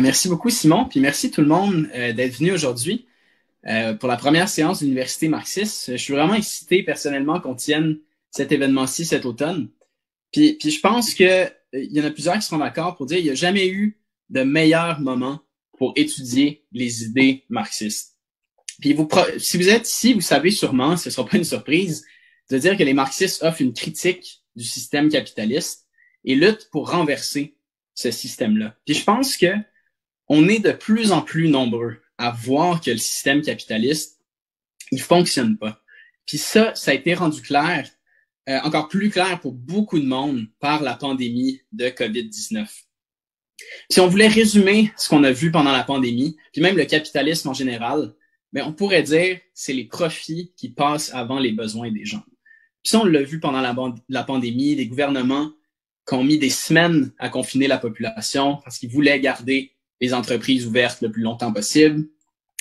Merci beaucoup, Simon, puis merci tout le monde euh, d'être venu aujourd'hui euh, pour la première séance de l'Université marxiste. Je suis vraiment excité personnellement qu'on tienne cet événement-ci cet automne. Puis, je pense qu'il euh, y en a plusieurs qui seront d'accord pour dire qu'il n'y a jamais eu de meilleur moment pour étudier les idées marxistes. Puis vous, si vous êtes ici, vous savez sûrement, ce ne sera pas une surprise, de dire que les marxistes offrent une critique du système capitaliste et luttent pour renverser ce système-là. Puis je pense que on est de plus en plus nombreux à voir que le système capitaliste, il fonctionne pas. Puis ça, ça a été rendu clair, euh, encore plus clair pour beaucoup de monde par la pandémie de COVID-19. Si on voulait résumer ce qu'on a vu pendant la pandémie, puis même le capitalisme en général, mais ben, on pourrait dire c'est les profits qui passent avant les besoins des gens. Puis ça, on l'a vu pendant la, pandémie, les gouvernements qui ont mis des semaines à confiner la population parce qu'ils voulaient garder les entreprises ouvertes le plus longtemps possible,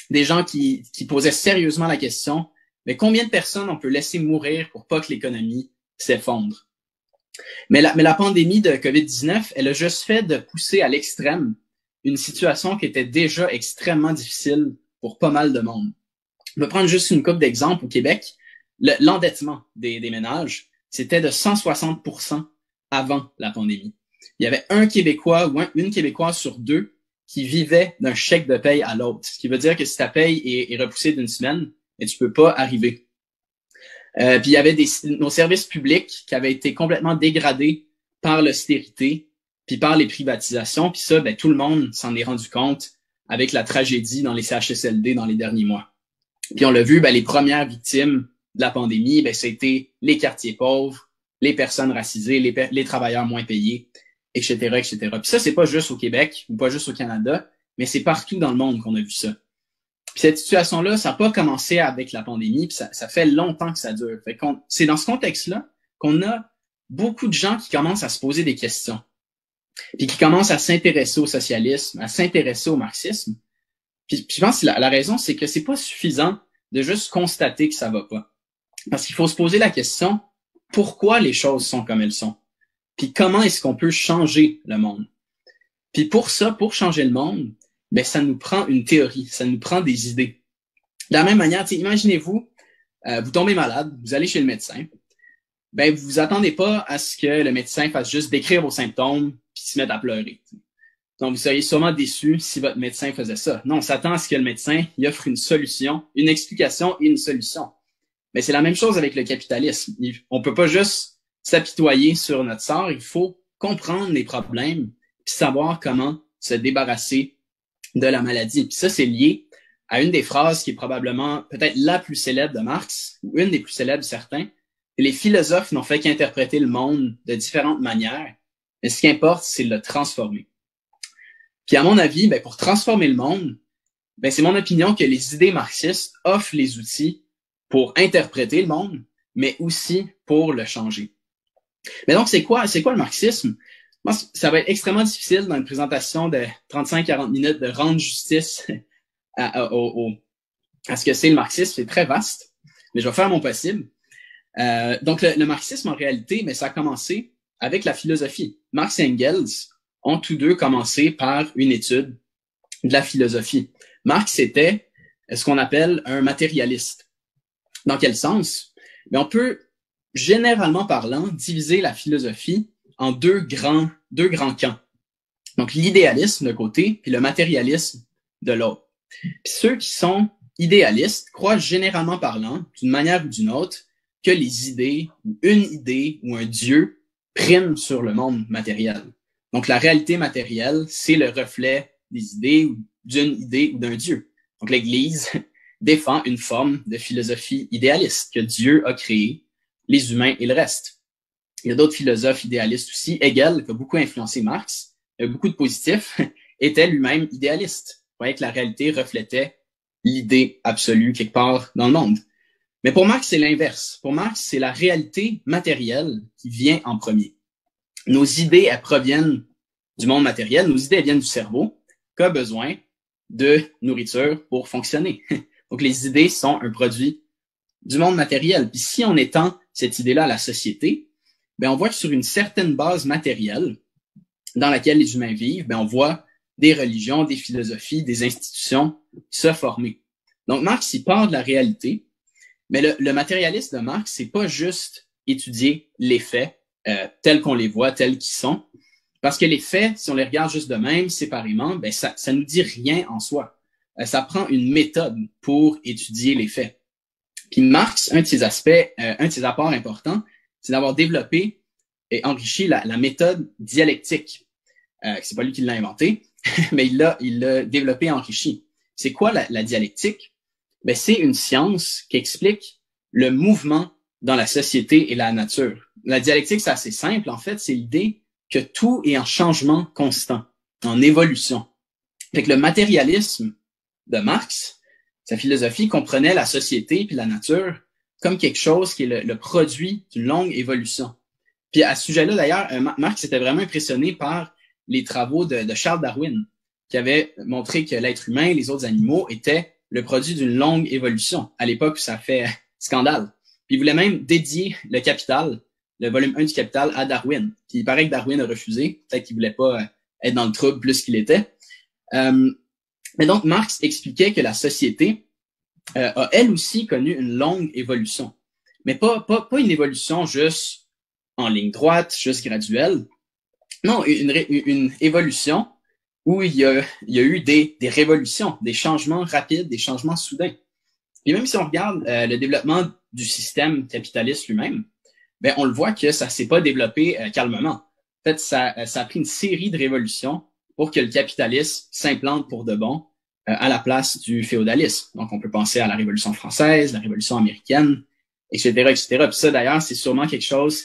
des gens qui, qui posaient sérieusement la question, mais combien de personnes on peut laisser mourir pour pas que l'économie s'effondre? Mais la, mais la pandémie de COVID-19, elle a juste fait de pousser à l'extrême une situation qui était déjà extrêmement difficile pour pas mal de monde. On va prendre juste une coupe d'exemples au Québec. L'endettement des, des ménages, c'était de 160% avant la pandémie. Il y avait un Québécois ou une Québécoise sur deux qui vivait d'un chèque de paye à l'autre. Ce qui veut dire que si ta paye est, repoussée d'une semaine, et tu peux pas arriver. Euh, puis il y avait des, nos services publics qui avaient été complètement dégradés par l'austérité, puis par les privatisations. Puis ça, ben, tout le monde s'en est rendu compte avec la tragédie dans les CHSLD dans les derniers mois. Puis on l'a vu, ben, les premières victimes de la pandémie, ben, c'était les quartiers pauvres, les personnes racisées, les, les travailleurs moins payés etc., etc. Puis ça, c'est pas juste au Québec ou pas juste au Canada, mais c'est partout dans le monde qu'on a vu ça. Puis cette situation-là, ça n'a pas commencé avec la pandémie, puis ça, fait longtemps que ça dure. C'est dans ce contexte-là qu'on a beaucoup de gens qui commencent à se poser des questions, puis qui commencent à s'intéresser au socialisme, à s'intéresser au marxisme. Puis, je pense que la, la raison, c'est que c'est pas suffisant de juste constater que ça va pas. Parce qu'il faut se poser la question, pourquoi les choses sont comme elles sont? Puis comment est-ce qu'on peut changer le monde? Puis pour ça, pour changer le monde, ben ça nous prend une théorie, ça nous prend des idées. De la même manière, imaginez-vous, euh, vous tombez malade, vous allez chez le médecin, ben vous vous attendez pas à ce que le médecin fasse juste décrire vos symptômes puis se mette à pleurer. Donc vous seriez sûrement déçu si votre médecin faisait ça. Non, on s'attend à ce que le médecin y offre une solution, une explication et une solution. Mais c'est la même chose avec le capitalisme. On peut pas juste s'apitoyer sur notre sort, il faut comprendre les problèmes puis savoir comment se débarrasser de la maladie. Puis ça, c'est lié à une des phrases qui est probablement peut-être la plus célèbre de Marx, ou une des plus célèbres certains. Les philosophes n'ont fait qu'interpréter le monde de différentes manières, mais ce qui importe, c'est le transformer. Puis à mon avis, ben, pour transformer le monde, ben, c'est mon opinion que les idées marxistes offrent les outils pour interpréter le monde, mais aussi pour le changer. Mais donc, c'est quoi, c'est quoi le marxisme? Moi, ça va être extrêmement difficile dans une présentation de 35-40 minutes de rendre justice à, à, ce que c'est le marxisme. C'est très vaste, mais je vais faire mon possible. Euh, donc, le, marxisme, en réalité, mais ça a commencé avec la philosophie. Marx et Engels ont tous deux commencé par une étude de la philosophie. Marx était ce qu'on appelle un matérialiste. Dans quel sens? Mais on peut généralement parlant, diviser la philosophie en deux grands, deux grands camps. Donc, l'idéalisme d'un côté, puis le matérialisme de l'autre. Puis ceux qui sont idéalistes croient généralement parlant, d'une manière ou d'une autre, que les idées, ou une idée, ou un Dieu priment sur le monde matériel. Donc, la réalité matérielle, c'est le reflet des idées, ou d'une idée ou d'un Dieu. Donc, l'Église défend une forme de philosophie idéaliste que Dieu a créée les humains et le reste. Il y a d'autres philosophes idéalistes aussi. Hegel, qui a beaucoup influencé Marx, a beaucoup de positifs, était lui-même idéaliste. Vous voyez que la réalité reflétait l'idée absolue quelque part dans le monde. Mais pour Marx, c'est l'inverse. Pour Marx, c'est la réalité matérielle qui vient en premier. Nos idées, elles proviennent du monde matériel. Nos idées, elles viennent du cerveau, qui a besoin de nourriture pour fonctionner. Donc, les idées sont un produit du monde matériel. Puis si on étend cette idée-là à la société, ben on voit que sur une certaine base matérielle dans laquelle les humains vivent, ben on voit des religions, des philosophies, des institutions se former. Donc, Marx, il part de la réalité, mais le, le matérialiste de Marx, c'est pas juste étudier les faits euh, tels qu'on les voit, tels qu'ils sont, parce que les faits, si on les regarde juste de même, séparément, ben ça, ça nous dit rien en soi. Euh, ça prend une méthode pour étudier les faits. Puis Marx, un de ses aspects, euh, un de ses apports importants, c'est d'avoir développé et enrichi la, la méthode dialectique. Euh, c'est pas lui qui l'a inventé, mais il l'a, il l'a développé et enrichi. C'est quoi la, la dialectique? Ben, c'est une science qui explique le mouvement dans la société et la nature. La dialectique, c'est assez simple. En fait, c'est l'idée que tout est en changement constant, en évolution. Fait que le matérialisme de Marx, sa philosophie comprenait la société puis la nature comme quelque chose qui est le, produit d'une longue évolution. Puis à ce sujet-là, d'ailleurs, euh, Marx était vraiment impressionné par les travaux de, de Charles Darwin, qui avait montré que l'être humain et les autres animaux étaient le produit d'une longue évolution. À l'époque, ça fait scandale. Puis il voulait même dédier le Capital, le volume 1 du Capital, à Darwin. Puis il paraît que Darwin a refusé. Peut-être qu'il voulait pas euh, être dans le trouble plus qu'il était. Euh, mais donc, Marx expliquait que la société euh, a elle aussi connu une longue évolution. Mais pas, pas, pas une évolution juste en ligne droite, juste graduelle. Non, une, une évolution où il y a, il y a eu des, des révolutions, des changements rapides, des changements soudains. Et même si on regarde euh, le développement du système capitaliste lui-même, ben, on le voit que ça s'est pas développé euh, calmement. En fait, ça, ça a pris une série de révolutions pour que le capitalisme s'implante pour de bon euh, à la place du féodalisme. Donc, on peut penser à la Révolution française, la Révolution américaine, etc., etc. Puis ça, d'ailleurs, c'est sûrement quelque chose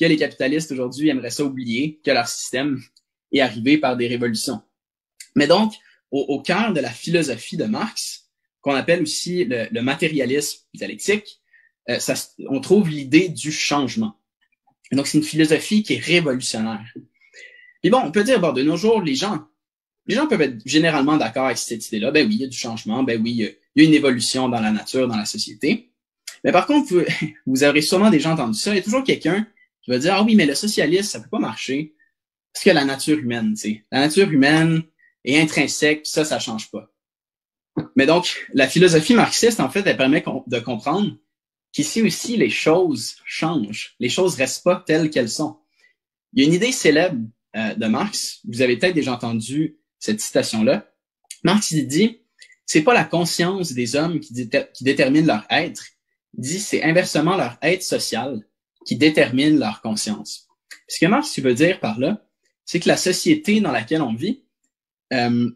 que les capitalistes aujourd'hui aimeraient ça oublier, que leur système est arrivé par des révolutions. Mais donc, au, au cœur de la philosophie de Marx, qu'on appelle aussi le, le matérialisme dialectique, euh, ça, on trouve l'idée du changement. donc, c'est une philosophie qui est révolutionnaire. Puis bon, on peut dire, bon, de nos jours, les gens, les gens peuvent être généralement d'accord avec cette idée-là. Ben oui, il y a du changement. Ben oui, il y a une évolution dans la nature, dans la société. Mais par contre, vous, vous aurez sûrement déjà entendu ça. Il y a toujours quelqu'un qui va dire, ah oui, mais le socialisme, ça peut pas marcher. Parce que la nature humaine, tu sais. La nature humaine est intrinsèque, ça, ça change pas. Mais donc, la philosophie marxiste, en fait, elle permet de comprendre qu'ici aussi, les choses changent. Les choses restent pas telles qu'elles sont. Il y a une idée célèbre euh, de Marx. Vous avez peut-être déjà entendu cette citation-là. Marx il dit, c'est pas la conscience des hommes qui, détermine leur être. Il dit, c'est inversement leur être social qui détermine leur conscience. Ce que Marx veut dire par là, c'est que la société dans laquelle on vit euh,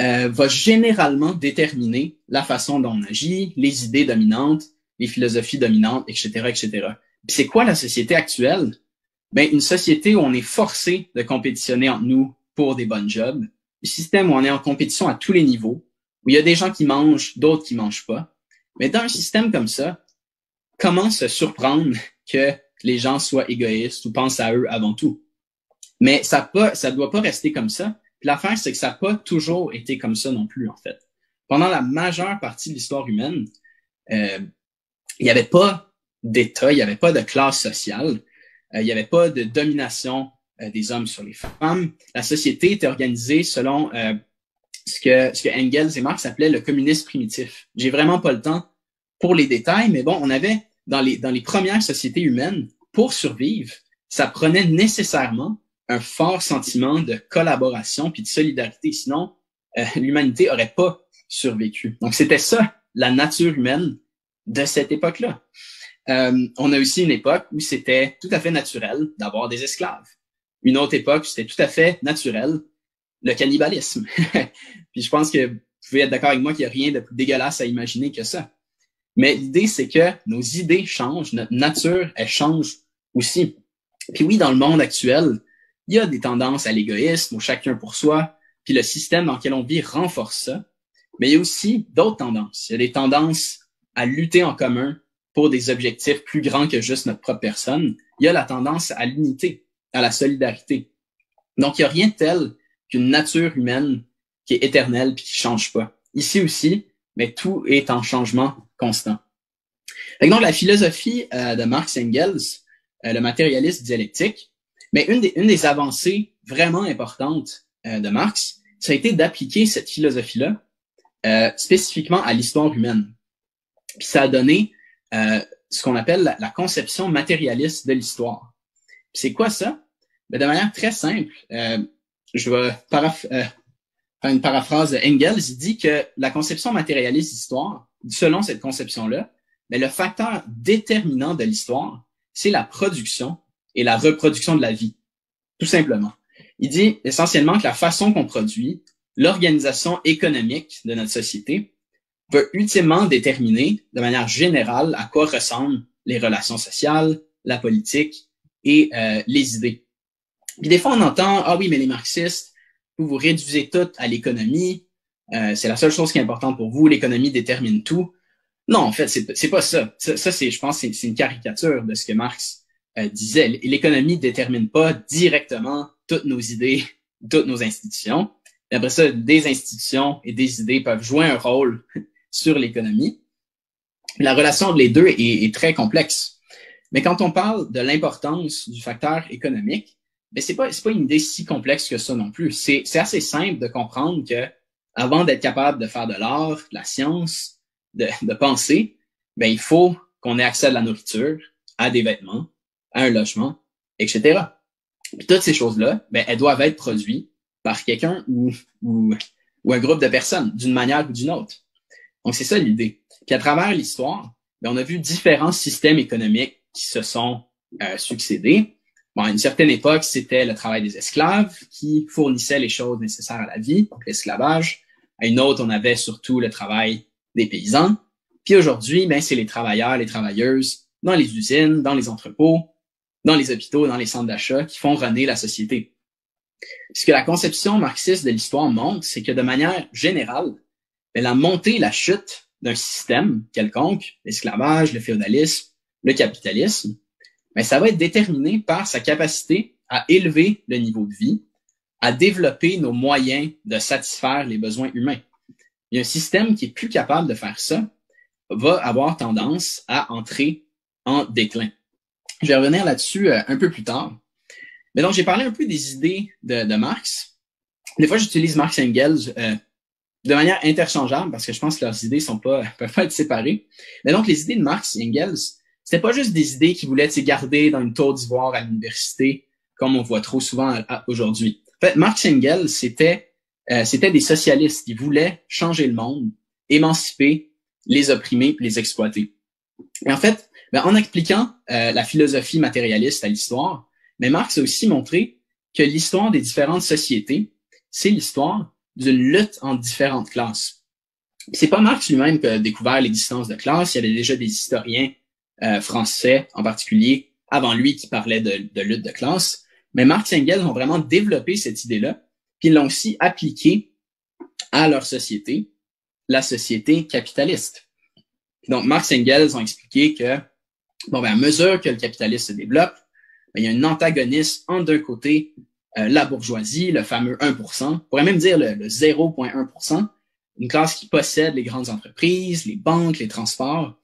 euh, va généralement déterminer la façon dont on agit, les idées dominantes, les philosophies dominantes, etc., etc. C'est quoi la société actuelle? Ben, une société où on est forcé de compétitionner entre nous pour des bonnes jobs, un système où on est en compétition à tous les niveaux, où il y a des gens qui mangent, d'autres qui mangent pas. Mais dans un système comme ça, comment se surprendre que les gens soient égoïstes ou pensent à eux avant tout? Mais ça pas, ça doit pas rester comme ça. L'affaire, c'est que ça n'a pas toujours été comme ça non plus, en fait. Pendant la majeure partie de l'histoire humaine, euh, il n'y avait pas d'État, il n'y avait pas de classe sociale, il n'y avait pas de domination euh, des hommes sur les femmes. La société était organisée selon euh, ce, que, ce que Engels et Marx appelaient le communisme primitif. J'ai vraiment pas le temps pour les détails, mais bon, on avait dans les, dans les premières sociétés humaines, pour survivre, ça prenait nécessairement un fort sentiment de collaboration puis de solidarité. Sinon, l'humanité aurait pas survécu. Donc, c'était ça, la nature humaine de cette époque-là. Euh, on a aussi une époque où c'était tout à fait naturel d'avoir des esclaves. Une autre époque, c'était tout à fait naturel le cannibalisme. Puis je pense que vous pouvez être d'accord avec moi qu'il n'y a rien de plus dégueulasse à imaginer que ça. Mais l'idée, c'est que nos idées changent, notre nature, elle change aussi. Puis oui, dans le monde actuel, il y a des tendances à l'égoïsme, au chacun pour soi, puis le système dans lequel on vit renforce ça. Mais il y a aussi d'autres tendances. Il y a des tendances à lutter en commun pour des objectifs plus grands que juste notre propre personne. Il y a la tendance à l'unité, à la solidarité. Donc, il n'y a rien de tel qu'une nature humaine qui est éternelle puis qui change pas. Ici aussi, mais tout est en changement constant. donc, la philosophie euh, de Marx Engels, euh, le matérialisme dialectique, mais une des, avancées vraiment importantes euh, de Marx, ça a été d'appliquer cette philosophie-là spécifiquement à l'histoire humaine. Puis ça a donné euh, ce qu'on appelle la, conception matérialiste de l'histoire. C'est quoi ça? Ben, de manière très simple, euh, je vais faire une paraphrase de Engels, il dit que la conception matérialiste d'histoire, selon cette conception-là, ben, le facteur déterminant de l'histoire, c'est la production et la reproduction de la vie, tout simplement. Il dit essentiellement que la façon qu'on produit, l'organisation économique de notre société peut ultimement déterminer de manière générale à quoi ressemblent les relations sociales, la politique et euh, les idées. Puis des fois, on entend, ah oui, mais les marxistes, vous vous réduisez tout à l'économie, euh, c'est la seule chose qui est importante pour vous, l'économie détermine tout. Non, en fait, c'est pas ça. Ça, ça c'est, je pense, c'est une caricature de ce que Marx euh, disait. L'économie détermine pas directement toutes nos idées, toutes nos institutions. Et après ça, des institutions et des idées peuvent jouer un rôle sur l'économie. La relation entre les deux est, très complexe. Mais quand on parle de l'importance du facteur économique, ben c'est pas c'est pas une idée si complexe que ça non plus. C'est assez simple de comprendre que avant d'être capable de faire de l'art, de la science, de, de penser, ben il faut qu'on ait accès à de la nourriture, à des vêtements, à un logement, etc. Toutes ces choses-là, ben elles doivent être produites par quelqu'un ou, ou, ou un groupe de personnes, d'une manière ou d'une autre. Donc, c'est ça l'idée. Puis à travers l'histoire, ben, on a vu différents systèmes économiques qui se sont euh, succédés. Bon, à une certaine époque, c'était le travail des esclaves qui fournissait les choses nécessaires à la vie, donc l'esclavage. À une autre, on avait surtout le travail des paysans. Puis aujourd'hui, ben, c'est les travailleurs, les travailleuses dans les usines, dans les entrepôts, dans les hôpitaux, dans les centres d'achat qui font runner la société. Ce que la conception marxiste de l'histoire montre, c'est que de manière générale, la montée la chute d'un système quelconque, l'esclavage, le féodalisme, le capitalisme, mais ça va être déterminé par sa capacité à élever le niveau de vie, à développer nos moyens de satisfaire les besoins humains. Et un système qui est plus capable de faire ça va avoir tendance à entrer en déclin. Je vais revenir là-dessus euh, un peu plus tard. Mais donc, j'ai parlé un peu des idées de, Marx. Des fois, j'utilise Marx Engels euh, de manière interchangeable parce que je pense que leurs idées sont pas, peuvent pas être séparées. Mais donc, les idées de Marx et Engels, c'était pas juste des idées qui voulaient être gardées dans une tour d'ivoire à l'université, comme on voit trop souvent aujourd'hui. En fait, Marx et Engels, c'était, euh, c'était des socialistes qui voulaient changer le monde, émanciper les opprimés, les exploiter. Et en fait, ben, en expliquant euh, la philosophie matérialiste à l'histoire, mais Marx a aussi montré que l'histoire des différentes sociétés, c'est l'histoire d'une lutte entre différentes classes. C'est pas Marx lui-même qui a découvert l'existence de classes. Il y avait déjà des historiens euh, français, en particulier, avant lui, qui parlaient de, lutte de classe. Mais Marx et Engels ont vraiment développé cette idée-là, puis ils l'ont aussi appliquée à leur société, la société capitaliste. Donc, Marx et Engels ont expliqué que, bon, ben, à mesure que le capitalisme se développe, ben, il y a un antagonisme entre d'un côté euh, la bourgeoisie, le fameux 1%, on pourrait même dire le, 0,1%, une classe qui possède les grandes entreprises, les banques, les transports.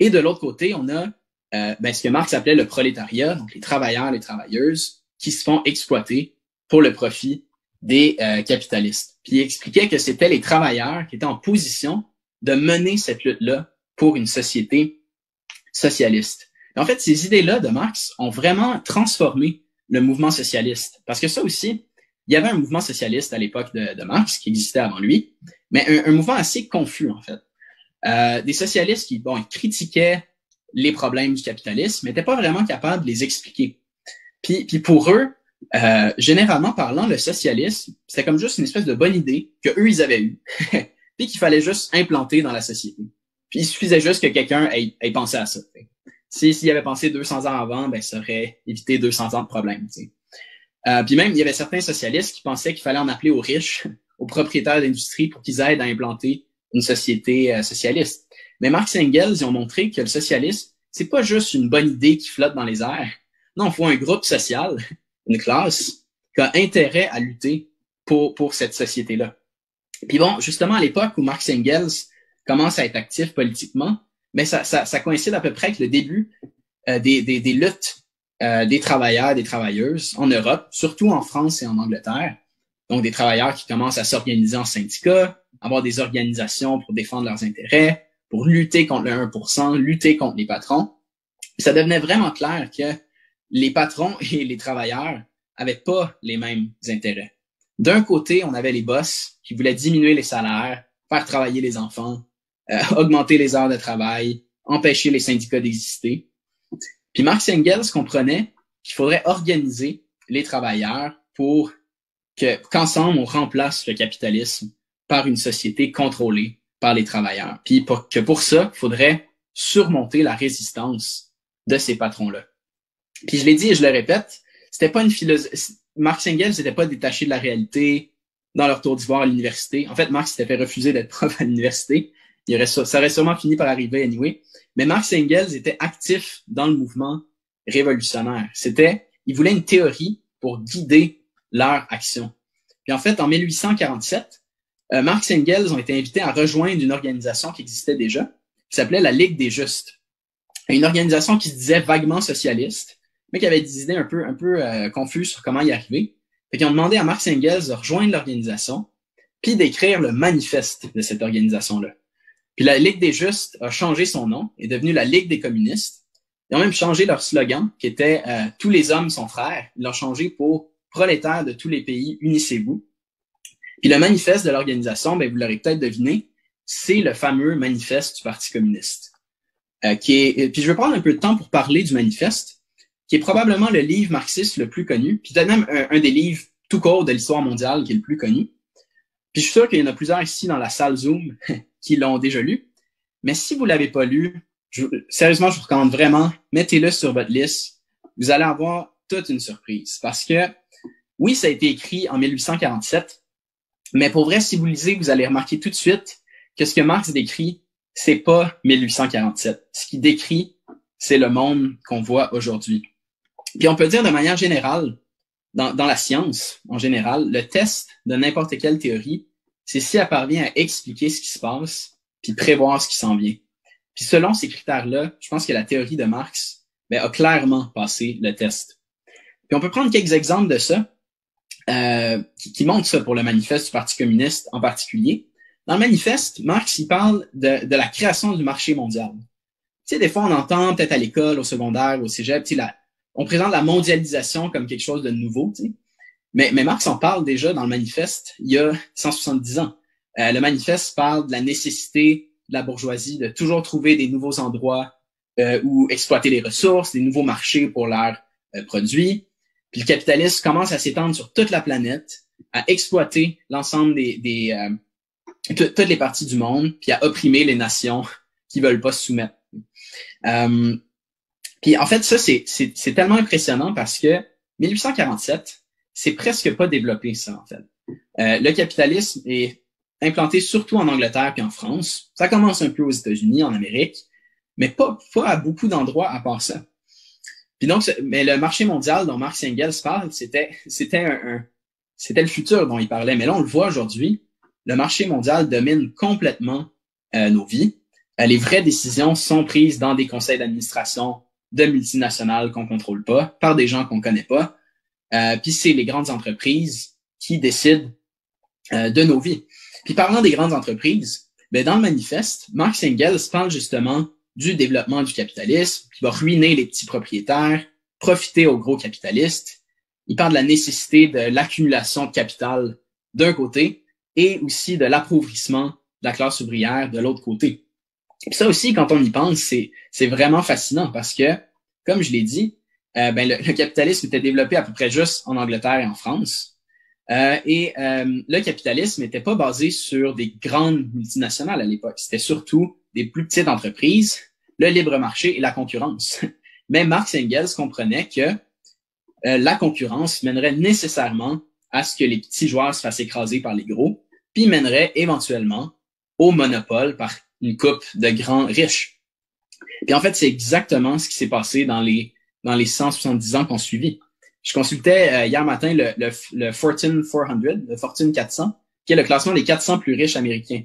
Et de l'autre côté, on a euh, ben, ce que Marx appelait le prolétariat, donc les travailleurs, les travailleuses, qui se font exploiter pour le profit des euh, capitalistes. Puis il expliquait que c'était les travailleurs qui étaient en position de mener cette lutte-là pour une société socialiste. en fait, ces idées-là de Marx ont vraiment transformé le mouvement socialiste. Parce que ça aussi, il y avait un mouvement socialiste à l'époque de, Marx qui existait avant lui, mais un, mouvement assez confus en fait. Euh, des socialistes qui bon, critiquaient les problèmes du capitalisme, mais n'étaient pas vraiment capables de les expliquer. Puis, puis pour eux, euh, généralement parlant, le socialisme, c'était comme juste une espèce de bonne idée que eux ils avaient eue, puis qu'il fallait juste implanter dans la société. Puis il suffisait juste que quelqu'un ait, ait pensé à ça. S'il avait pensé 200 ans avant, ben, ça aurait évité 200 ans de problèmes. Euh, puis même, il y avait certains socialistes qui pensaient qu'il fallait en appeler aux riches, aux propriétaires d'industrie pour qu'ils aident à implanter une société euh, socialiste. Mais Marx et Engels ils ont montré que le socialisme, c'est pas juste une bonne idée qui flotte dans les airs. Non, il faut un groupe social, une classe, qui a intérêt à lutter pour, pour cette société-là. Puis bon, justement, à l'époque où Marx et Engels commencent à être actifs politiquement, mais ça, ça, ça, coïncide à peu près avec le début euh, des, luttes euh, des travailleurs, des travailleuses en Europe, surtout en France et en Angleterre, Donc, des travailleurs qui commencent à s'organiser en syndicats, avoir des organisations pour défendre leurs intérêts, pour lutter contre le 1%, lutter contre les patrons. Ça devenait vraiment clair que les patrons et les travailleurs avaient pas les mêmes intérêts. D'un côté, on avait les boss qui voulaient diminuer les salaires, faire travailler les enfants, euh, augmenter les heures de travail, empêcher les syndicats d'exister. Puis Marx Engels comprenait qu'il faudrait organiser les travailleurs pour que qu'ensemble on remplace le capitalisme par une société contrôlée par les travailleurs. Puis pour, que pour ça, il faudrait surmonter la résistance de ces patrons-là. Puis je l'ai dit et je le répète, c'était pas une philosophie. Marx Engels n'était pas détaché de la réalité dans leur tour d'ivoire à l'université. En fait, Marx s'était fait refuser d'être prof à l'université. Il ça aurait sûrement fini par arriver anyway. Mais Marx Engels était actif dans le mouvement révolutionnaire. C'était, il voulait une théorie pour guider leur action. Puis en fait, en 1847, euh, Marx Engels ont été invités à rejoindre une organisation qui existait déjà, qui s'appelait la Ligue des Justes. Une organisation qui se disait vaguement socialiste, mais qui avait des idées un peu, un peu euh, confuses sur comment y arriver. Fait qu'ils ont demandé à Marx Engels de rejoindre l'organisation, puis d'écrire le manifeste de cette organisation-là. Puis la Ligue des Justes a changé son nom, est devenue la Ligue des communistes. Ils ont même changé leur slogan, qui était euh, Tous les hommes sont frères ». Ils l'ont changé pour Prolétaires de tous les pays, unissez-vous ». Puis le manifeste de l'organisation, ben, vous l'aurez peut-être deviné, c'est le fameux manifeste du Parti communiste. Euh, qui est, puis je vais prendre un peu de temps pour parler du manifeste, qui est probablement le livre marxiste le plus connu, puis peut-être même un, un, des livres tout court de l'histoire mondiale qui est le plus connu. Puis je suis sûr qu'il y en a plusieurs ici dans la salle Zoom qui l'ont déjà lu. Mais si vous l'avez pas lu, sérieusement, je vous recommande vraiment, mettez-le sur votre liste. Vous allez avoir toute une surprise. Parce que, oui, ça a été écrit en 1847, mais pour vrai, si vous lisez, vous allez remarquer tout de suite que ce que Marx décrit, c'est pas 1847. Ce qu'il décrit, c'est le monde qu'on voit aujourd'hui. Puis on peut dire de manière générale, dans la science en général, le test de n'importe quelle théorie, c'est si elle parvient à expliquer ce qui se passe, puis prévoir ce qui s'en vient. Puis selon ces critères-là, je pense que la théorie de Marx ben, a clairement passé le test. Puis on peut prendre quelques exemples de ça, euh, qui, qui, montrent ça pour le manifeste du Parti communiste en particulier. Dans le manifeste, Marx il parle de, de la création du marché mondial. Tu sais, des fois on entend peut-être à l'école, au secondaire, au cégep, tu sais, on présente la mondialisation comme quelque chose de nouveau. Tu sais. Mais, mais Marx en parle déjà dans le manifeste il y a 170 ans. Euh, le manifeste parle de la nécessité de la bourgeoisie de toujours trouver des nouveaux endroits euh, où exploiter les ressources, des nouveaux marchés pour leurs euh, produits. Puis le capitalisme commence à s'étendre sur toute la planète, à exploiter l'ensemble des, des euh, toutes les parties du monde, puis à opprimer les nations qui veulent pas se soumettre. Euh, puis en fait, ça, c'est tellement impressionnant parce que 1847, c'est presque pas développé, ça, en fait. Euh, le capitalisme est implanté surtout en Angleterre puis en France. Ça commence un peu aux États-Unis, en Amérique, mais pas, pas à beaucoup d'endroits à part ça. Puis donc, mais le marché mondial dont Marx Engels parle, c'était, c'était un, c'était le futur dont il parlait. Mais là, on le voit aujourd'hui, le marché mondial domine complètement euh, nos vies. Euh, les vraies décisions sont prises dans des conseils d'administration de multinationales qu'on contrôle pas, par des gens qu'on connaît pas. Euh, puis c'est les grandes entreprises qui décident euh, de nos vies. Puis parlant des grandes entreprises, ben dans le manifeste, Marx Engels parle justement du développement du capitalisme qui va ruiner les petits propriétaires, profiter aux gros capitalistes. Il parle de la nécessité de l'accumulation de capital d'un côté et aussi de l'appauvrissement de la classe ouvrière de l'autre côté. Ça aussi, quand on y pense, c'est vraiment fascinant parce que, comme je l'ai dit, euh, ben, le, capitalisme était développé à peu près juste en Angleterre et en France. Euh, et euh, le capitalisme n'était pas basé sur des grandes multinationales à l'époque. C'était surtout des plus petites entreprises, le libre marché et la concurrence. Mais Marx et Engels comprenaient que la concurrence mènerait nécessairement à ce que les petits joueurs se fassent écraser par les gros, puis mènerait éventuellement au monopole par une coupe de grands riches. Puis en fait, c'est exactement ce qui s'est passé dans les dans les 170 ans qu'on suivi. Je consultais euh, hier matin le, Fortune 400, le Fortune 400, qui est le classement des 400 plus riches américains.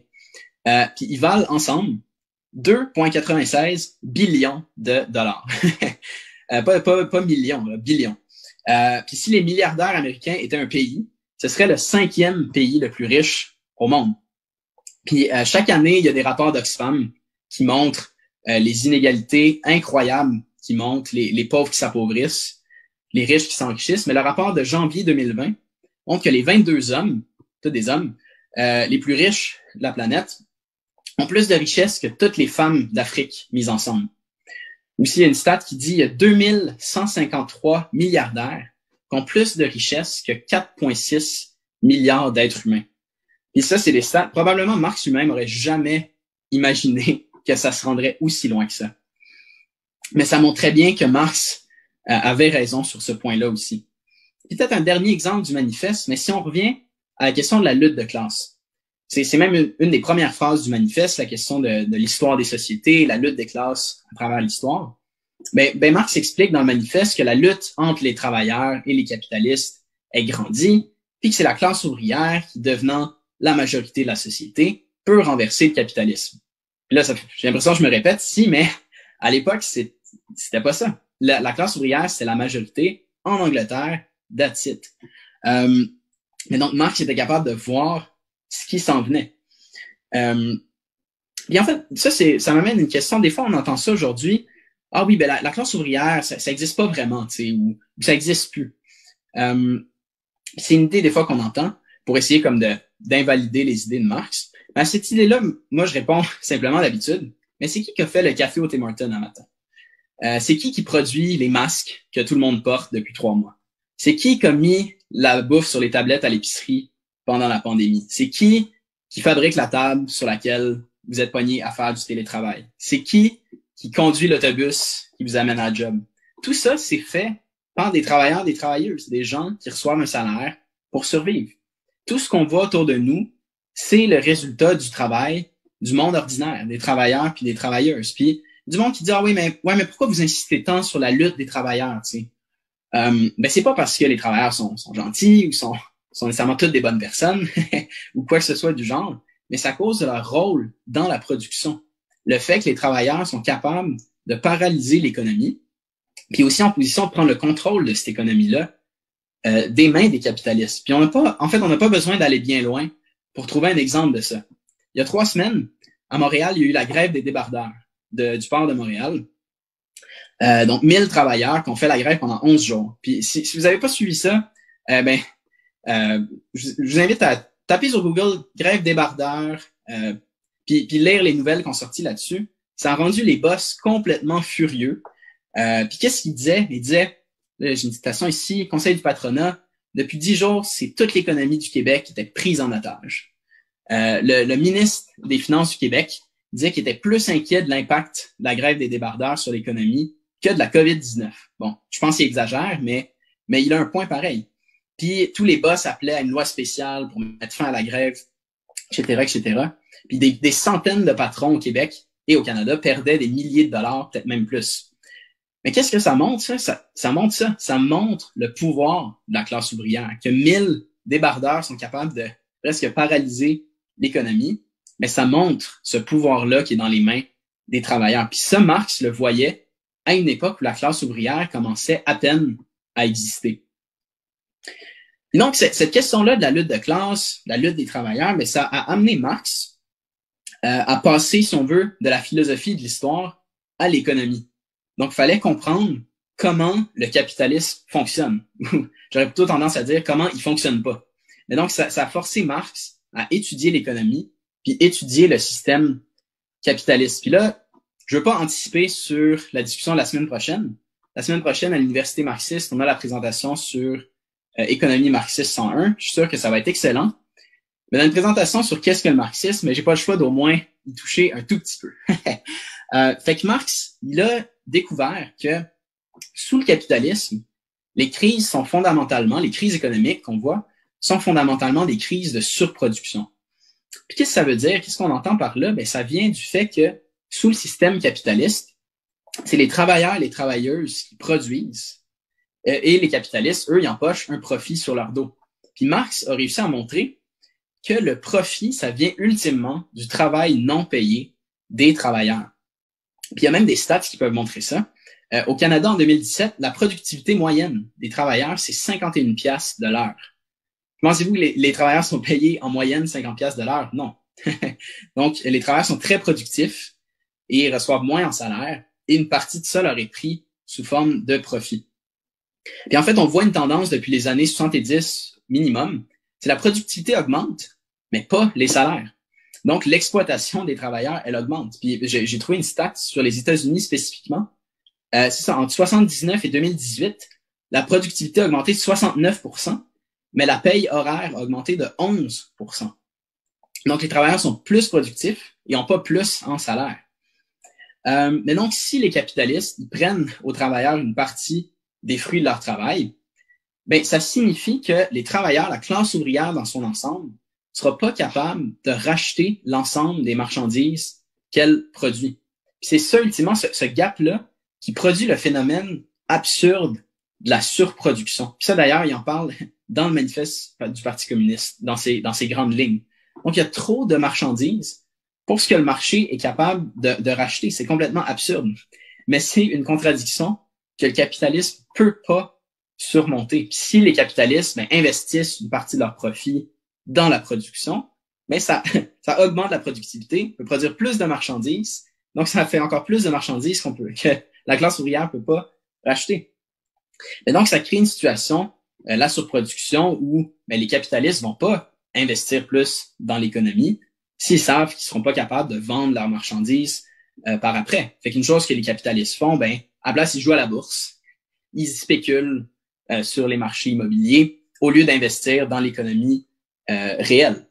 Euh, puis ils valent ensemble 2,96 billions de dollars. euh, pas, pas, pas millions, billions. Euh, puis si les milliardaires américains étaient un pays, ce serait le cinquième pays le plus riche au monde. Puis chaque année, il y a des rapports d'Oxfam qui montrent les inégalités incroyables qui montrent, les, les pauvres qui s'appauvrissent, les riches qui s'enrichissent. Mais le rapport de janvier 2020 montre que les 22 hommes, tous des hommes, euh, les plus riches de la planète, ont plus de richesses que toutes les femmes d'Afrique mises ensemble. Aussi, il y a une stat qui dit qu'il y a 2153 milliardaires qui ont plus de richesses que 4,6 milliards d'êtres humains. Et ça, c'est des stats. Probablement, Marx lui-même n'aurait jamais imaginé que ça se rendrait aussi loin que ça. Mais ça montre très bien que Marx euh, avait raison sur ce point-là aussi. Peut-être un dernier exemple du manifeste, mais si on revient à la question de la lutte de classe, c'est même une, des premières phrases du manifeste, la question de, de l'histoire des sociétés, la lutte des classes à travers l'histoire. Ben, ben, Marx explique dans le manifeste que la lutte entre les travailleurs et les capitalistes est grandie, puis que c'est la classe ouvrière qui, devenant la majorité de la société, peut renverser le capitalisme. là, j'ai l'impression que je me répète si, mais à l'époque, c'était pas ça. La, classe ouvrière, c'est la majorité en Angleterre, that's it. Euh, mais donc, Marx était capable de voir ce qui s'en venait. Euh, et en fait, ça, c'est, ça m'amène une question. Des fois, on entend ça aujourd'hui. Ah oui, ben la, classe ouvrière, ça, ça existe pas vraiment, tu sais, ou, ça existe plus. Euh, c'est une idée des fois qu'on entend pour essayer comme de d'invalider les idées de Marx. À cette idée-là, moi, je réponds simplement d'habitude. Mais c'est qui qui a fait le café au Tim Hortons un matin? Euh, c'est qui qui produit les masques que tout le monde porte depuis trois mois? C'est qui qui a mis la bouffe sur les tablettes à l'épicerie pendant la pandémie? C'est qui qui fabrique la table sur laquelle vous êtes pogné à faire du télétravail? C'est qui qui conduit l'autobus qui vous amène à la job? Tout ça, c'est fait par des travailleurs, des travailleuses, des gens qui reçoivent un salaire pour survivre. Tout ce qu'on voit autour de nous, c'est le résultat du travail du monde ordinaire, des travailleurs puis des travailleuses. Puis du monde qui dit ah oui mais ouais mais pourquoi vous insistez tant sur la lutte des travailleurs, tu sais? Euh, Ben c'est pas parce que les travailleurs sont, sont gentils ou sont sont nécessairement toutes des bonnes personnes ou quoi que ce soit du genre, mais c'est à cause de leur rôle dans la production. Le fait que les travailleurs sont capables de paralyser l'économie, puis aussi en position de prendre le contrôle de cette économie-là euh, des mains des capitalistes. Puis on n'a pas, en fait, on n'a pas besoin d'aller bien loin pour trouver un exemple de ça. Il y a trois semaines, à Montréal, il y a eu la grève des débardeurs du port de Montréal. Euh, donc, 1000 travailleurs qui ont fait la grève pendant 11 jours. Puis, si, vous n'avez pas suivi ça, euh, ben, euh, je, vous invite à taper sur Google grève débardeur, euh, puis, puis lire les nouvelles qui ont sorti là-dessus. Ça a rendu les boss complètement furieux. Euh, puis qu'est-ce qu'il disait? Il disait, j'ai une citation ici, Conseil du patronat, depuis dix jours, c'est toute l'économie du Québec qui était prise en otage. Le, ministre des Finances du Québec disait qu'il était plus inquiet de l'impact de la grève des débardeurs sur l'économie que de la COVID-19. Bon, je pense qu'il exagère, mais, mais il a un point pareil. Puis tous les boss appelaient à une loi spéciale pour mettre fin à la grève, etc., etc. Puis des, des centaines de patrons au Québec et au Canada perdaient des milliers de dollars, peut-être même plus. Mais qu'est-ce que ça montre, ça? ça? Ça montre ça. Ça montre le pouvoir de la classe ouvrière, que mille débardeurs sont capables de presque paralyser l'économie, mais ça montre ce pouvoir-là qui est dans les mains des travailleurs. Puis ça, Marx le voyait à une époque où la classe ouvrière commençait à peine à exister. Donc, cette question-là de la lutte de classe, la lutte des travailleurs, mais ça a amené Marx euh, à passer, si on veut, de la philosophie de l'histoire à l'économie. Donc, il fallait comprendre comment le capitalisme fonctionne. J'aurais plutôt tendance à dire comment il fonctionne pas. Mais donc, ça a forcé Marx à étudier l'économie, puis étudier le système capitaliste. Puis là, je veux pas anticiper sur la discussion de la semaine prochaine. La semaine prochaine, à l'Université marxiste, on a la présentation sur euh, Économie marxiste 101. Je suis sûr que ça va être excellent. Mais dans une présentation sur qu'est-ce que le marxisme, j'ai pas le choix d'au moins y toucher un tout petit peu. euh, fait que Marx, il a découvert que sous le capitalisme, les crises sont fondamentalement, les crises économiques qu'on voit, sont fondamentalement des crises de surproduction. Puis qu'est-ce que ça veut dire? Qu'est-ce qu'on entend par là? Ben, ça vient du fait que sous le système capitaliste, c'est les travailleurs et les travailleuses qui produisent euh, et les capitalistes, eux, ils empochent un profit sur leur dos. Puis Marx a réussi à montrer que le profit, ça vient ultimement du travail non payé des travailleurs. Puis il y a même des stats qui peuvent montrer ça. Euh, au Canada, en 2017, la productivité moyenne des travailleurs, c'est 51 piastres de l'heure. Pensez-vous que les, travailleurs sont payés en moyenne 50 pièces de l'heure? Non. Donc, les travailleurs sont très productifs et reçoivent moins en salaire et une partie de ça leur est pris sous forme de profit. Et en fait, on voit une tendance depuis les années 70 minimum, c'est la productivité augmente, mais pas les salaires. Donc, l'exploitation des travailleurs, elle augmente. Puis j'ai trouvé une stat sur les États-Unis spécifiquement. Euh, c'est ça, entre 79 et 2018, la productivité a augmenté de 69 mais la paye horaire a augmenté de 11% Donc, les travailleurs sont plus productifs et n'ont pas plus en salaire. Euh, mais donc, si les capitalistes prennent aux travailleurs une partie des fruits de leur travail, ben, ça signifie que les travailleurs, la classe ouvrière dans son ensemble, sera pas capable de racheter l'ensemble des marchandises qu'elle produit. C'est ça, ultimement, ce, ce gap-là qui produit le phénomène absurde de la surproduction. Puis ça, d'ailleurs, il en parle dans le manifeste du Parti communiste, dans ses, dans ses grandes lignes. Donc, il y a trop de marchandises pour ce que le marché est capable de, de racheter. C'est complètement absurde. Mais c'est une contradiction que le capitalisme peut pas surmonter. Si les capitalistes ben, investissent une partie de leur profit dans la production, mais ça, ça augmente la productivité, peut produire plus de marchandises, donc ça fait encore plus de marchandises qu'on peut, que la classe ouvrière peut pas racheter. Et donc, ça crée une situation, euh, la surproduction, où ben, les capitalistes vont pas investir plus dans l'économie s'ils savent qu'ils seront pas capables de vendre leurs marchandises euh, par après. Fait qu'une chose que les capitalistes font, ben, à place, ils jouent à la bourse, ils spéculent euh, sur les marchés immobiliers au lieu d'investir dans l'économie réelle.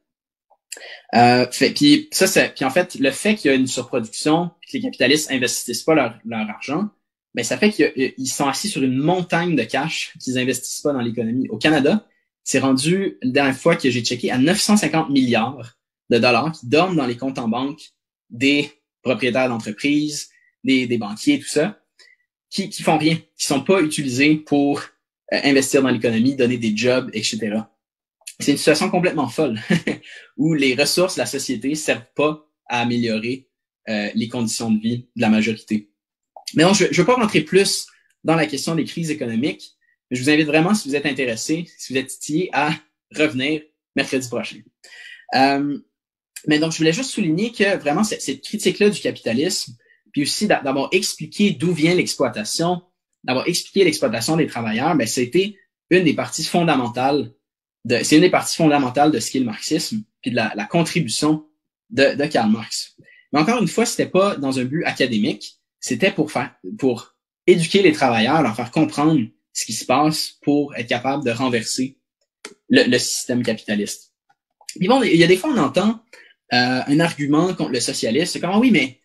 Fait, puis ça, c'est, puis en fait, le fait qu'il y a une surproduction, que les capitalistes investissent pas leur argent, ben ça fait qu'ils sont assis sur une montagne de cash qu'ils investissent pas dans l'économie. Au Canada, c'est rendu, la dernière fois que j'ai checké, à 950 milliards de dollars qui dorment dans les comptes en banque des propriétaires d'entreprises, des, des banquiers, tout ça, qui, qui font rien, qui sont pas utilisés pour euh, investir dans l'économie, donner des jobs, etc. C'est une situation complètement folle où les ressources de la société servent pas à améliorer euh, les conditions de vie de la majorité. Mais non, je ne veux pas rentrer plus dans la question des crises économiques. Mais je vous invite vraiment, si vous êtes intéressé, si vous êtes titillé, à revenir mercredi prochain. Euh, mais donc, je voulais juste souligner que vraiment, cette, critique-là du capitalisme, puis aussi d'avoir expliqué d'où vient l'exploitation, d'avoir expliqué l'exploitation des travailleurs, ben, c'était une des parties fondamentales de, c'est une des parties fondamentales de ce qu'est le marxisme, puis de la, la contribution de, de, Karl Marx. Mais encore une fois, c'était pas dans un but académique, c'était pour faire, pour éduquer les travailleurs, leur faire comprendre ce qui se passe pour être capable de renverser le, le système capitaliste. Puis bon, il y a des fois on entend euh, un argument contre le socialisme, c'est comme ah oui, mais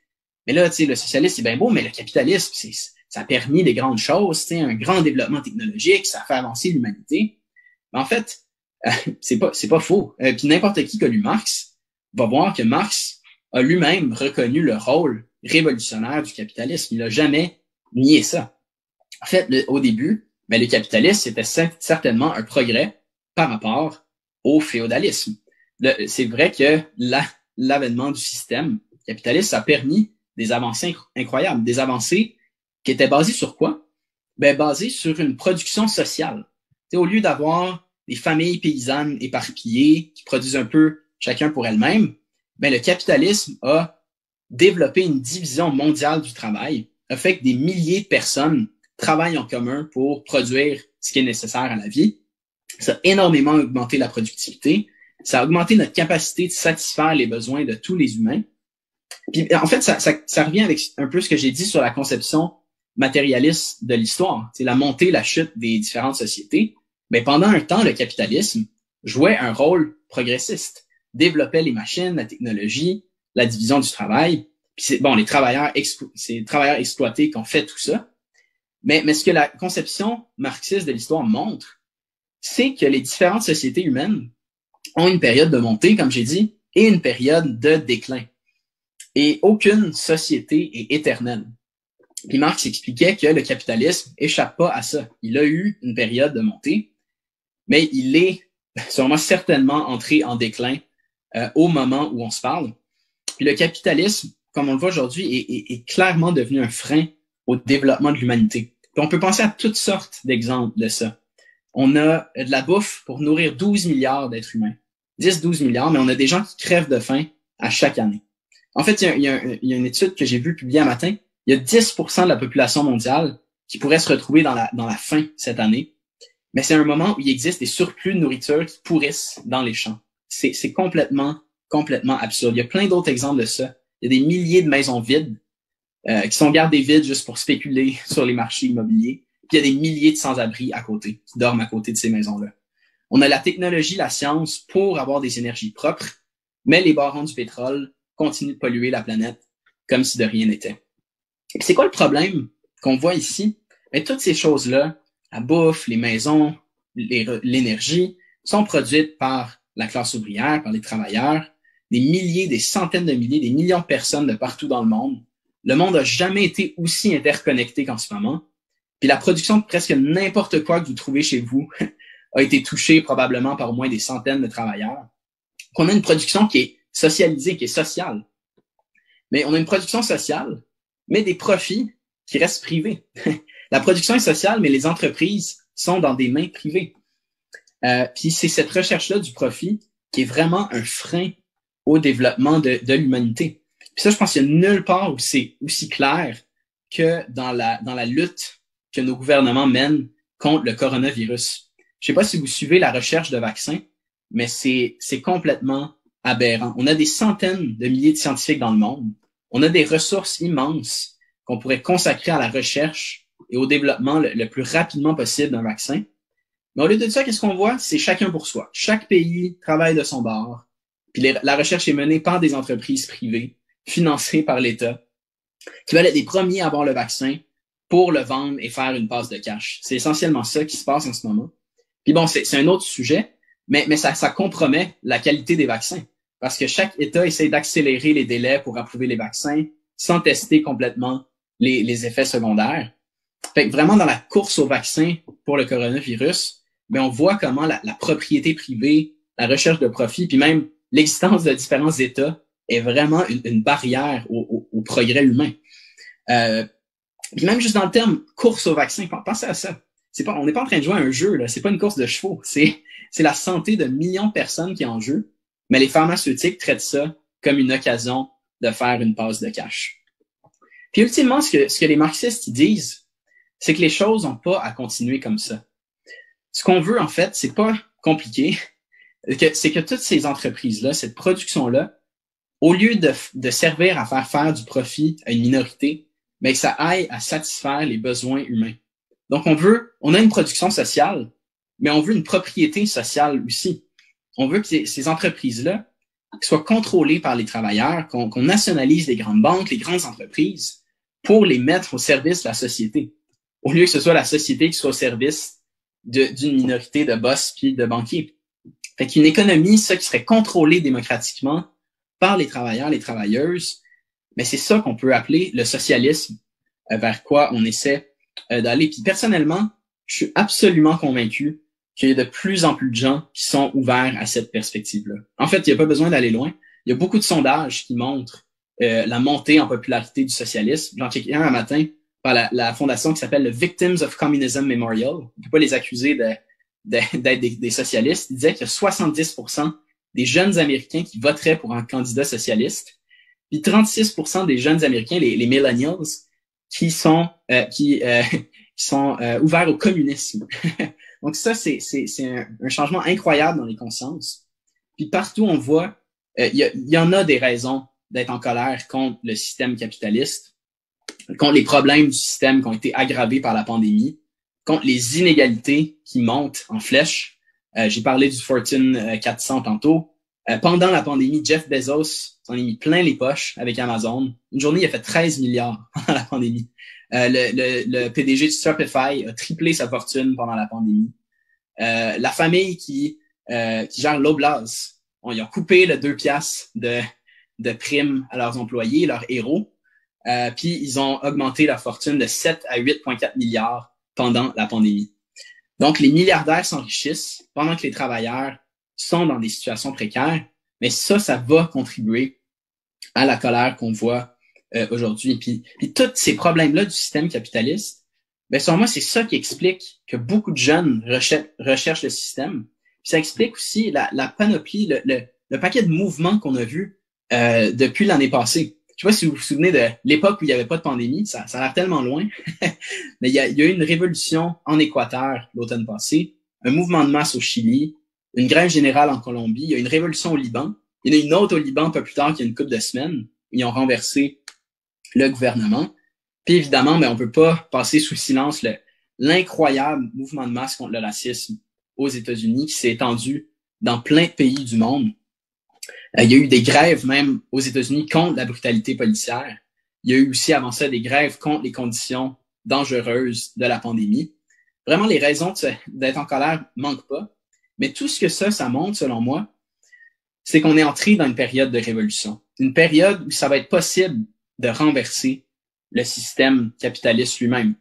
mais là, tu sais, le socialisme c'est bien beau, mais le capitalisme, c'est ça a permis des grandes choses, tu un grand développement technologique, ça a fait avancer l'humanité. Mais en fait, euh, c'est pas c'est pas faux. Euh, puis n'importe qui qui a lu Marx va voir que Marx a lui-même reconnu le rôle révolutionnaire du capitalisme. Il a jamais nié ça. En fait, au début, ben, le capitalisme c'était certainement un progrès par rapport au féodalisme. C'est vrai que l'avènement du système capitaliste a permis des avancées incroyables, des avancées qui étaient basées sur quoi? Ben, basées sur une production sociale. Au lieu d'avoir des familles paysannes éparpillées qui produisent un peu chacun pour elles-mêmes, ben, le capitalisme a développé une division mondiale du travail, a fait que des milliers de personnes travaillent en commun pour produire ce qui est nécessaire à la vie. Ça a énormément augmenté la productivité. Ça a augmenté notre capacité de satisfaire les besoins de tous les humains. Puis, en fait, ça, ça, ça revient avec un peu ce que j'ai dit sur la conception matérialiste de l'histoire. C'est la montée, la chute des différentes sociétés. Mais pendant un temps, le capitalisme jouait un rôle progressiste, développait les machines, la technologie, la division du travail. Puis c'est bon, les travailleurs, c'est les travailleurs exploités qui ont fait tout ça. Mais, mais ce que la conception marxiste de l'histoire montre, c'est que les différentes sociétés humaines ont une période de montée, comme j'ai dit, et une période de déclin. Et aucune société est éternelle. Puis Marx expliquait que le capitalisme échappe pas à ça. Il a eu une période de montée, mais il est sûrement certainement entré en déclin euh, au moment où on se parle. Puis le capitalisme, comme on le voit aujourd'hui, est, clairement devenu un frein au développement de l'humanité. on peut penser à toutes sortes d'exemples de ça. on a de la bouffe pour nourrir 12 milliards d'êtres humains. 10-12 milliards, mais on a des gens qui crèvent de faim à chaque année. En fait, il y a, une étude que j'ai vue publiée un matin. Il y a 10% de la population mondiale qui pourrait se retrouver dans la, dans la faim cette année. Mais c'est un moment où il existe des surplus de nourriture qui pourrissent dans les champs. C'est complètement, complètement absurde. Il y a plein d'autres exemples de ça. Il y a des milliers de maisons vides euh, qui sont gardées vides juste pour spéculer sur les marchés immobiliers. Puis il y a des milliers de sans-abri à côté, qui dorment à côté de ces maisons-là. On a la technologie, la science pour avoir des énergies propres, mais les barons du pétrole continuent de polluer la planète comme si de rien n'était. C'est quoi le problème qu'on voit ici? Mais toutes ces choses-là, la bouffe, les maisons, l'énergie, sont produites par la classe ouvrière, par les travailleurs, des milliers, des centaines de milliers, des millions de personnes de partout dans le monde le monde n'a jamais été aussi interconnecté qu'en ce moment. Puis la production de presque n'importe quoi que vous trouvez chez vous a été touchée probablement par au moins des centaines de travailleurs. Qu'on a une production qui est socialisée, qui est sociale. Mais on a une production sociale, mais des profits qui restent privés. la production est sociale, mais les entreprises sont dans des mains privées. Euh, puis c'est cette recherche-là du profit qui est vraiment un frein au développement de, de l'humanité. Ça, je pense qu'il y a nulle part où c'est aussi clair que dans la, lutte que nos gouvernements mènent contre le coronavirus. Je sais pas si vous suivez la recherche de vaccins, mais c'est, c'est complètement aberrant. On a des centaines de milliers de scientifiques dans le monde. On a des ressources immenses qu'on pourrait consacrer à la recherche et au développement le, plus rapidement possible d'un vaccin. Mais au lieu de ça, qu'est-ce qu'on voit? C'est chacun pour soi. Chaque pays travaille de son bord. Puis la recherche est menée par des entreprises privées financés par l'État, qui veulent être les premiers à avoir le vaccin pour le vendre et faire une passe de cash. C'est essentiellement ça qui se passe en ce moment. Puis bon, c'est un autre sujet, mais, ça, compromet la qualité des vaccins parce que chaque État essaie d'accélérer les délais pour approuver les vaccins sans tester complètement les, effets secondaires. Fait vraiment dans la course au vaccin pour le coronavirus, mais on voit comment la propriété privée, la recherche de profit, puis même l'existence de différents États est vraiment une, barrière au, progrès humain. Euh, puis même juste dans le terme course au vaccin, pensez à ça. C'est pas, on n'est pas en train de jouer à un jeu, là. C'est pas une course de chevaux. C'est, c'est la santé de millions de personnes qui est en jeu. Mais les pharmaceutiques traitent ça comme une occasion de faire une passe de cash. Puis ultimement, ce que, ce que les marxistes disent, c'est que les choses n'ont pas à continuer comme ça. Ce qu'on veut, en fait, c'est pas compliqué. C'est que toutes ces entreprises-là, cette production-là, au lieu de, de, servir à faire faire du profit à une minorité, mais que ça aille à satisfaire les besoins humains. Donc, on veut, on a une production sociale, mais on veut une propriété sociale aussi. On veut que ces, entreprises-là soient contrôlées par les travailleurs, qu'on nationalise les grandes banques, les grandes entreprises, pour les mettre au service de la société. Au lieu que ce soit la société qui soit au service d'une minorité de boss puis de banquiers. Fait qu'une économie, ça qui serait contrôlée démocratiquement, par les travailleurs, les travailleuses, mais c'est ça qu'on peut appeler le socialisme euh, vers quoi on essaie euh, d'aller. Puis personnellement, je suis absolument convaincu qu'il y a de plus en plus de gens qui sont ouverts à cette perspective-là. En fait, il n'y a pas besoin d'aller loin. Il y a beaucoup de sondages qui montrent euh, la montée en popularité du socialisme. J'en check un un matin par la, fondation qui s'appelle le Victims of Communism Memorial. On ne peut pas les accuser d'être des, socialistes. Ils disaient qu'il y a 70% des jeunes Américains qui voteraient pour un candidat socialiste, puis 36% des jeunes Américains, les, millennials, qui sont euh, qui, euh, qui sont euh, ouverts au communisme. Donc ça, c'est un, un changement incroyable dans les consciences. Puis partout, on voit, il y, y, en a des raisons d'être en colère contre le système capitaliste, contre les problèmes du système qui ont été aggravés par la pandémie, contre les inégalités qui montent en flèche, euh, j'ai parlé du Fortune 400 euh, tantôt. Euh, pendant la pandémie, Jeff Bezos s'en est mis plein les poches avec Amazon. Une journée, il a fait 13 milliards pendant la pandémie. le, le, le, PDG de Shopify a triplé sa fortune pendant la pandémie. la famille qui, qui gère l'Oblast, ils ont coupé le 2 piastres de, de primes à leurs employés, leurs héros. puis ils ont augmenté leur fortune de 7 à 8,4 milliards pendant la pandémie. Donc, les milliardaires s'enrichissent pendant que les travailleurs sont dans des situations précaires, mais ça, ça va contribuer à la colère qu'on voit euh, aujourd'hui. Puis, puis tous ces problèmes-là du système capitaliste, ben selon moi, c'est ça qui explique que beaucoup de jeunes recherchent, le système. ça explique aussi la, panoplie, le, paquet de mouvements qu'on a vus euh, depuis l'année passée. Je sais pas si vous vous souvenez de l'époque où il n'y avait pas de pandémie, ça, ça a l'air tellement loin, mais il y, a, il y a eu une révolution en Équateur l'automne passé, un mouvement de masse au Chili, une grève générale en Colombie, il y a une révolution au Liban, il y en a une autre au Liban un peu plus tard, qui a une couple de semaines. Ils ont renversé le gouvernement. Puis évidemment, mais ben, on peut pas passer sous silence l'incroyable mouvement de masse contre le racisme aux États-Unis qui s'est étendu dans plein de pays du monde. Euh, il y a eu des grèves même aux États-Unis contre la brutalité policière. Il y a eu aussi avant ça des grèves contre les conditions dangereuses de la pandémie. Vraiment, les raisons d'être en colère manquent pas. Mais tout ce que ça, ça montre, selon moi, c'est qu'on est entré dans une période de révolution. Une période où ça va être possible de renverser le système capitaliste lui-même.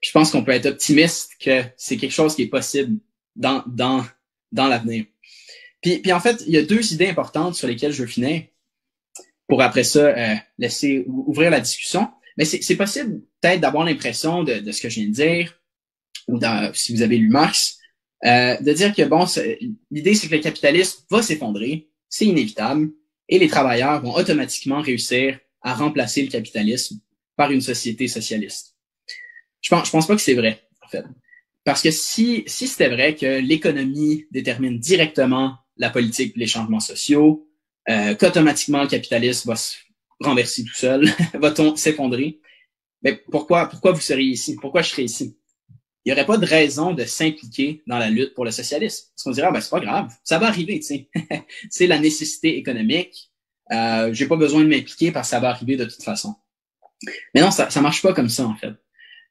Je pense qu'on peut être optimiste que c'est quelque chose qui est possible dans, dans, dans l'avenir. Puis, puis en fait, il y a deux idées importantes sur lesquelles je veux finir pour après ça euh, laisser ouvrir la discussion. Mais c'est possible peut-être d'avoir l'impression de, de, ce que je viens de dire, ou dans, si vous avez lu Marx, euh, de dire que bon, l'idée c'est que le capitalisme va s'effondrer, c'est inévitable, et les travailleurs vont automatiquement réussir à remplacer le capitalisme par une société socialiste. Je pense, je pense pas que c'est vrai, en fait. Parce que si, si c'était vrai que l'économie détermine directement la politique les changements sociaux, euh, qu'automatiquement le capitalisme va se renverser tout seul, va s'effondrer, mais pourquoi, pourquoi vous seriez ici? Pourquoi je serais ici? il n'y aurait pas de raison de s'impliquer dans la lutte pour le socialisme. Parce qu'on dirait, ben, c'est pas grave, ça va arriver, tu c'est la nécessité économique. Euh, j'ai pas besoin de m'impliquer parce que ça va arriver de toute façon. Mais non, ça, ça marche pas comme ça, en fait.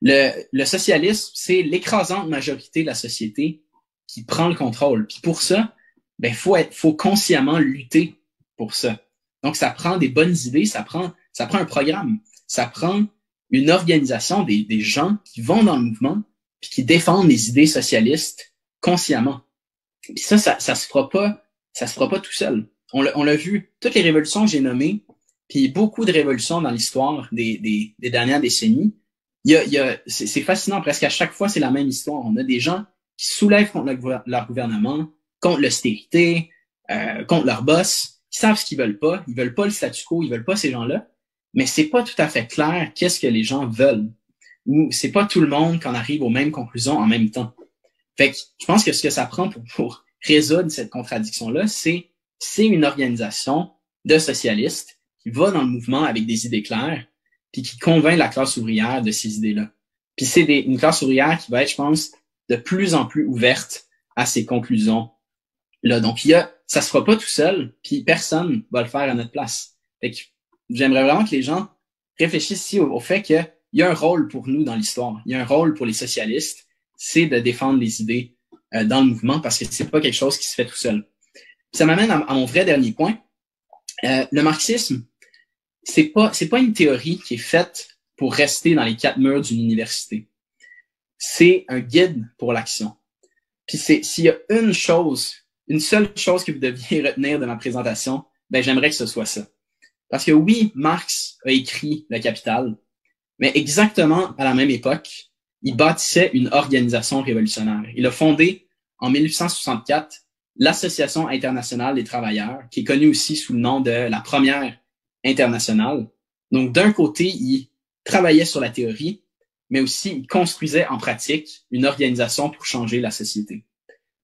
Le, le socialisme, c'est l'écrasante majorité de la société qui prend le contrôle. Puis pour ça, ben, faut être, faut consciemment lutter pour ça. Donc, ça prend des bonnes idées, ça prend, ça prend un programme, ça prend une organisation des, des gens qui vont dans le mouvement, puis qui défendent les idées socialistes consciemment. Puis ça, ça, ça se fera pas, ça se fera pas tout seul. On l'a vu, toutes les révolutions que j'ai nommées, puis beaucoup de révolutions dans l'histoire des, des, des, dernières décennies, il y a, il y a, c'est fascinant, presque à chaque fois, c'est la même histoire. On a des gens qui soulèvent contre leur gouvernement, contre l'austérité, euh, contre leur boss, ils savent ce qu'ils veulent pas, ils veulent pas le statu quo, ils veulent pas ces gens-là, mais c'est pas tout à fait clair qu'est-ce que les gens veulent où c'est pas tout le monde qu'on arrive aux mêmes conclusions en même temps. Fait que je pense que ce que ça prend pour, pour résoudre cette contradiction-là, c'est c'est une organisation de socialistes qui va dans le mouvement avec des idées claires, puis qui convainc la classe ouvrière de ces idées-là. Puis c'est une classe ouvrière qui va être, je pense, de plus en plus ouverte à ces conclusions-là. Donc, il y a, ça se fera pas tout seul, puis personne va le faire à notre place. Fait que j'aimerais vraiment que les gens réfléchissent ici au fait que il y a un rôle pour nous dans l'histoire. Il y a un rôle pour les socialistes, c'est de défendre les idées euh, dans le mouvement parce que c'est pas quelque chose qui se fait tout seul. Ça m'amène à, mon vrai dernier point. Euh, le marxisme, c'est pas c'est pas une théorie qui est faite pour rester dans les quatre murs d'une université. C'est un guide pour l'action. Puis c'est s'il y a une chose, une seule chose que vous deviez retenir de ma présentation, ben j'aimerais que ce soit ça. Parce que oui, Marx a écrit Le Capital, mais exactement à la même époque, il bâtissait une organisation révolutionnaire. Il a fondé en 1864 l'Association internationale des travailleurs, qui est connue aussi sous le nom de la Première internationale. Donc, d'un côté, il travaillait sur la théorie, mais aussi il construisait en pratique une organisation pour changer la société.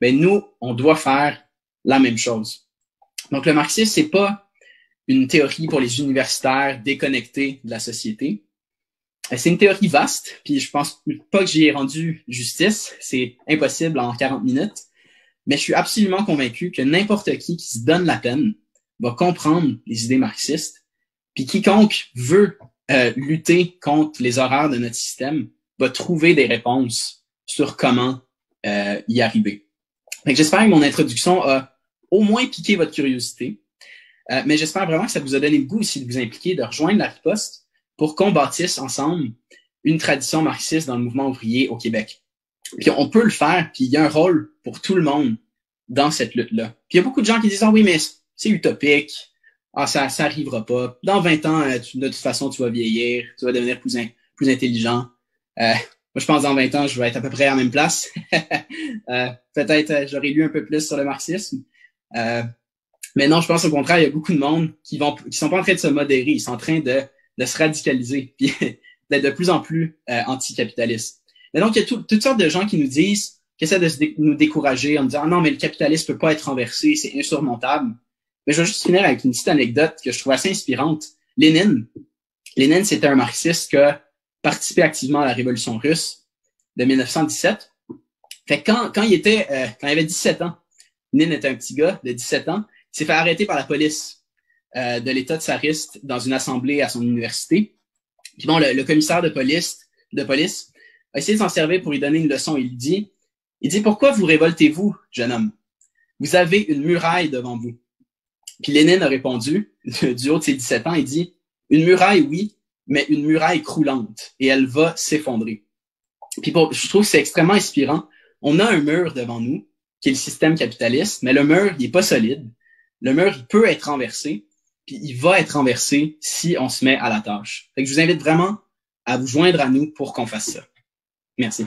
Mais nous, on doit faire la même chose. Donc, le marxisme, c'est pas une théorie pour les universitaires déconnectés de la société. Euh, c'est une théorie vaste, puis je pense pas que j'y ai rendu justice. C'est impossible en 40 minutes. Mais je suis absolument convaincu que n'importe qui qui se donne la peine va comprendre les idées marxistes. Puis quiconque veut euh, lutter contre les horreurs de notre système va trouver des réponses sur comment euh, y arriver. J'espère que mon introduction a au moins piqué votre curiosité. mais j'espère vraiment que ça vous a donné le goût aussi de vous impliquer, de rejoindre la riposte pour qu'on bâtisse ensemble une tradition marxiste dans le mouvement ouvrier au Québec. Puis on peut le faire, puis il y a un rôle pour tout le monde dans cette lutte-là. Puis il y a beaucoup de gens qui disent, ah oui, mais c'est utopique, ah ça, ça arrivera pas. Dans 20 ans, euh, de toute façon, tu vas vieillir, tu vas devenir plus, plus intelligent. Euh, Moi, je pense dans 20 ans, je vais être à peu près à la même place. euh, Peut-être euh, j'aurais lu un peu plus sur le marxisme. Euh, mais non, je pense au contraire, il y a beaucoup de monde qui vont qui sont pas en train de se modérer, ils sont en train de, de se radicaliser, puis d'être de plus en plus euh, anticapitalistes. Mais donc, il y a toutes sortes de gens qui nous disent, qui essaient de nous décourager en disant ah non, mais le capitalisme peut pas être renversé, c'est insurmontable. Mais je vais juste finir avec une petite anecdote que je trouve assez inspirante. Lénine, Lénine, c'était un marxiste qui a participé activement à la révolution russe de 1917. Fait que quand, quand il était, euh, quand il avait 17 ans, Lénine était un petit gars de 17 ans, il s'est fait arrêter par la police euh, de l'État tsariste dans une assemblée à son université. Puis bon, le, commissaire de police, de police a essayé de s'en servir pour lui donner une leçon. Il dit, il dit, pourquoi vous révoltez-vous, jeune homme? Vous avez une muraille devant vous. Puis Lénine a répondu, du haut de ses 17 ans, il dit, une muraille, oui, mais une muraille croulante, et elle va s'effondrer. Puis je trouve que c'est extrêmement inspirant. On a un mur devant nous, qui est le système capitaliste, mais le mur, il est pas solide. Le mur, il peut être renversé, puis il va être renversé si on se met à la tâche. Fait je vous invite vraiment à vous joindre à nous pour qu'on fasse ça. Merci.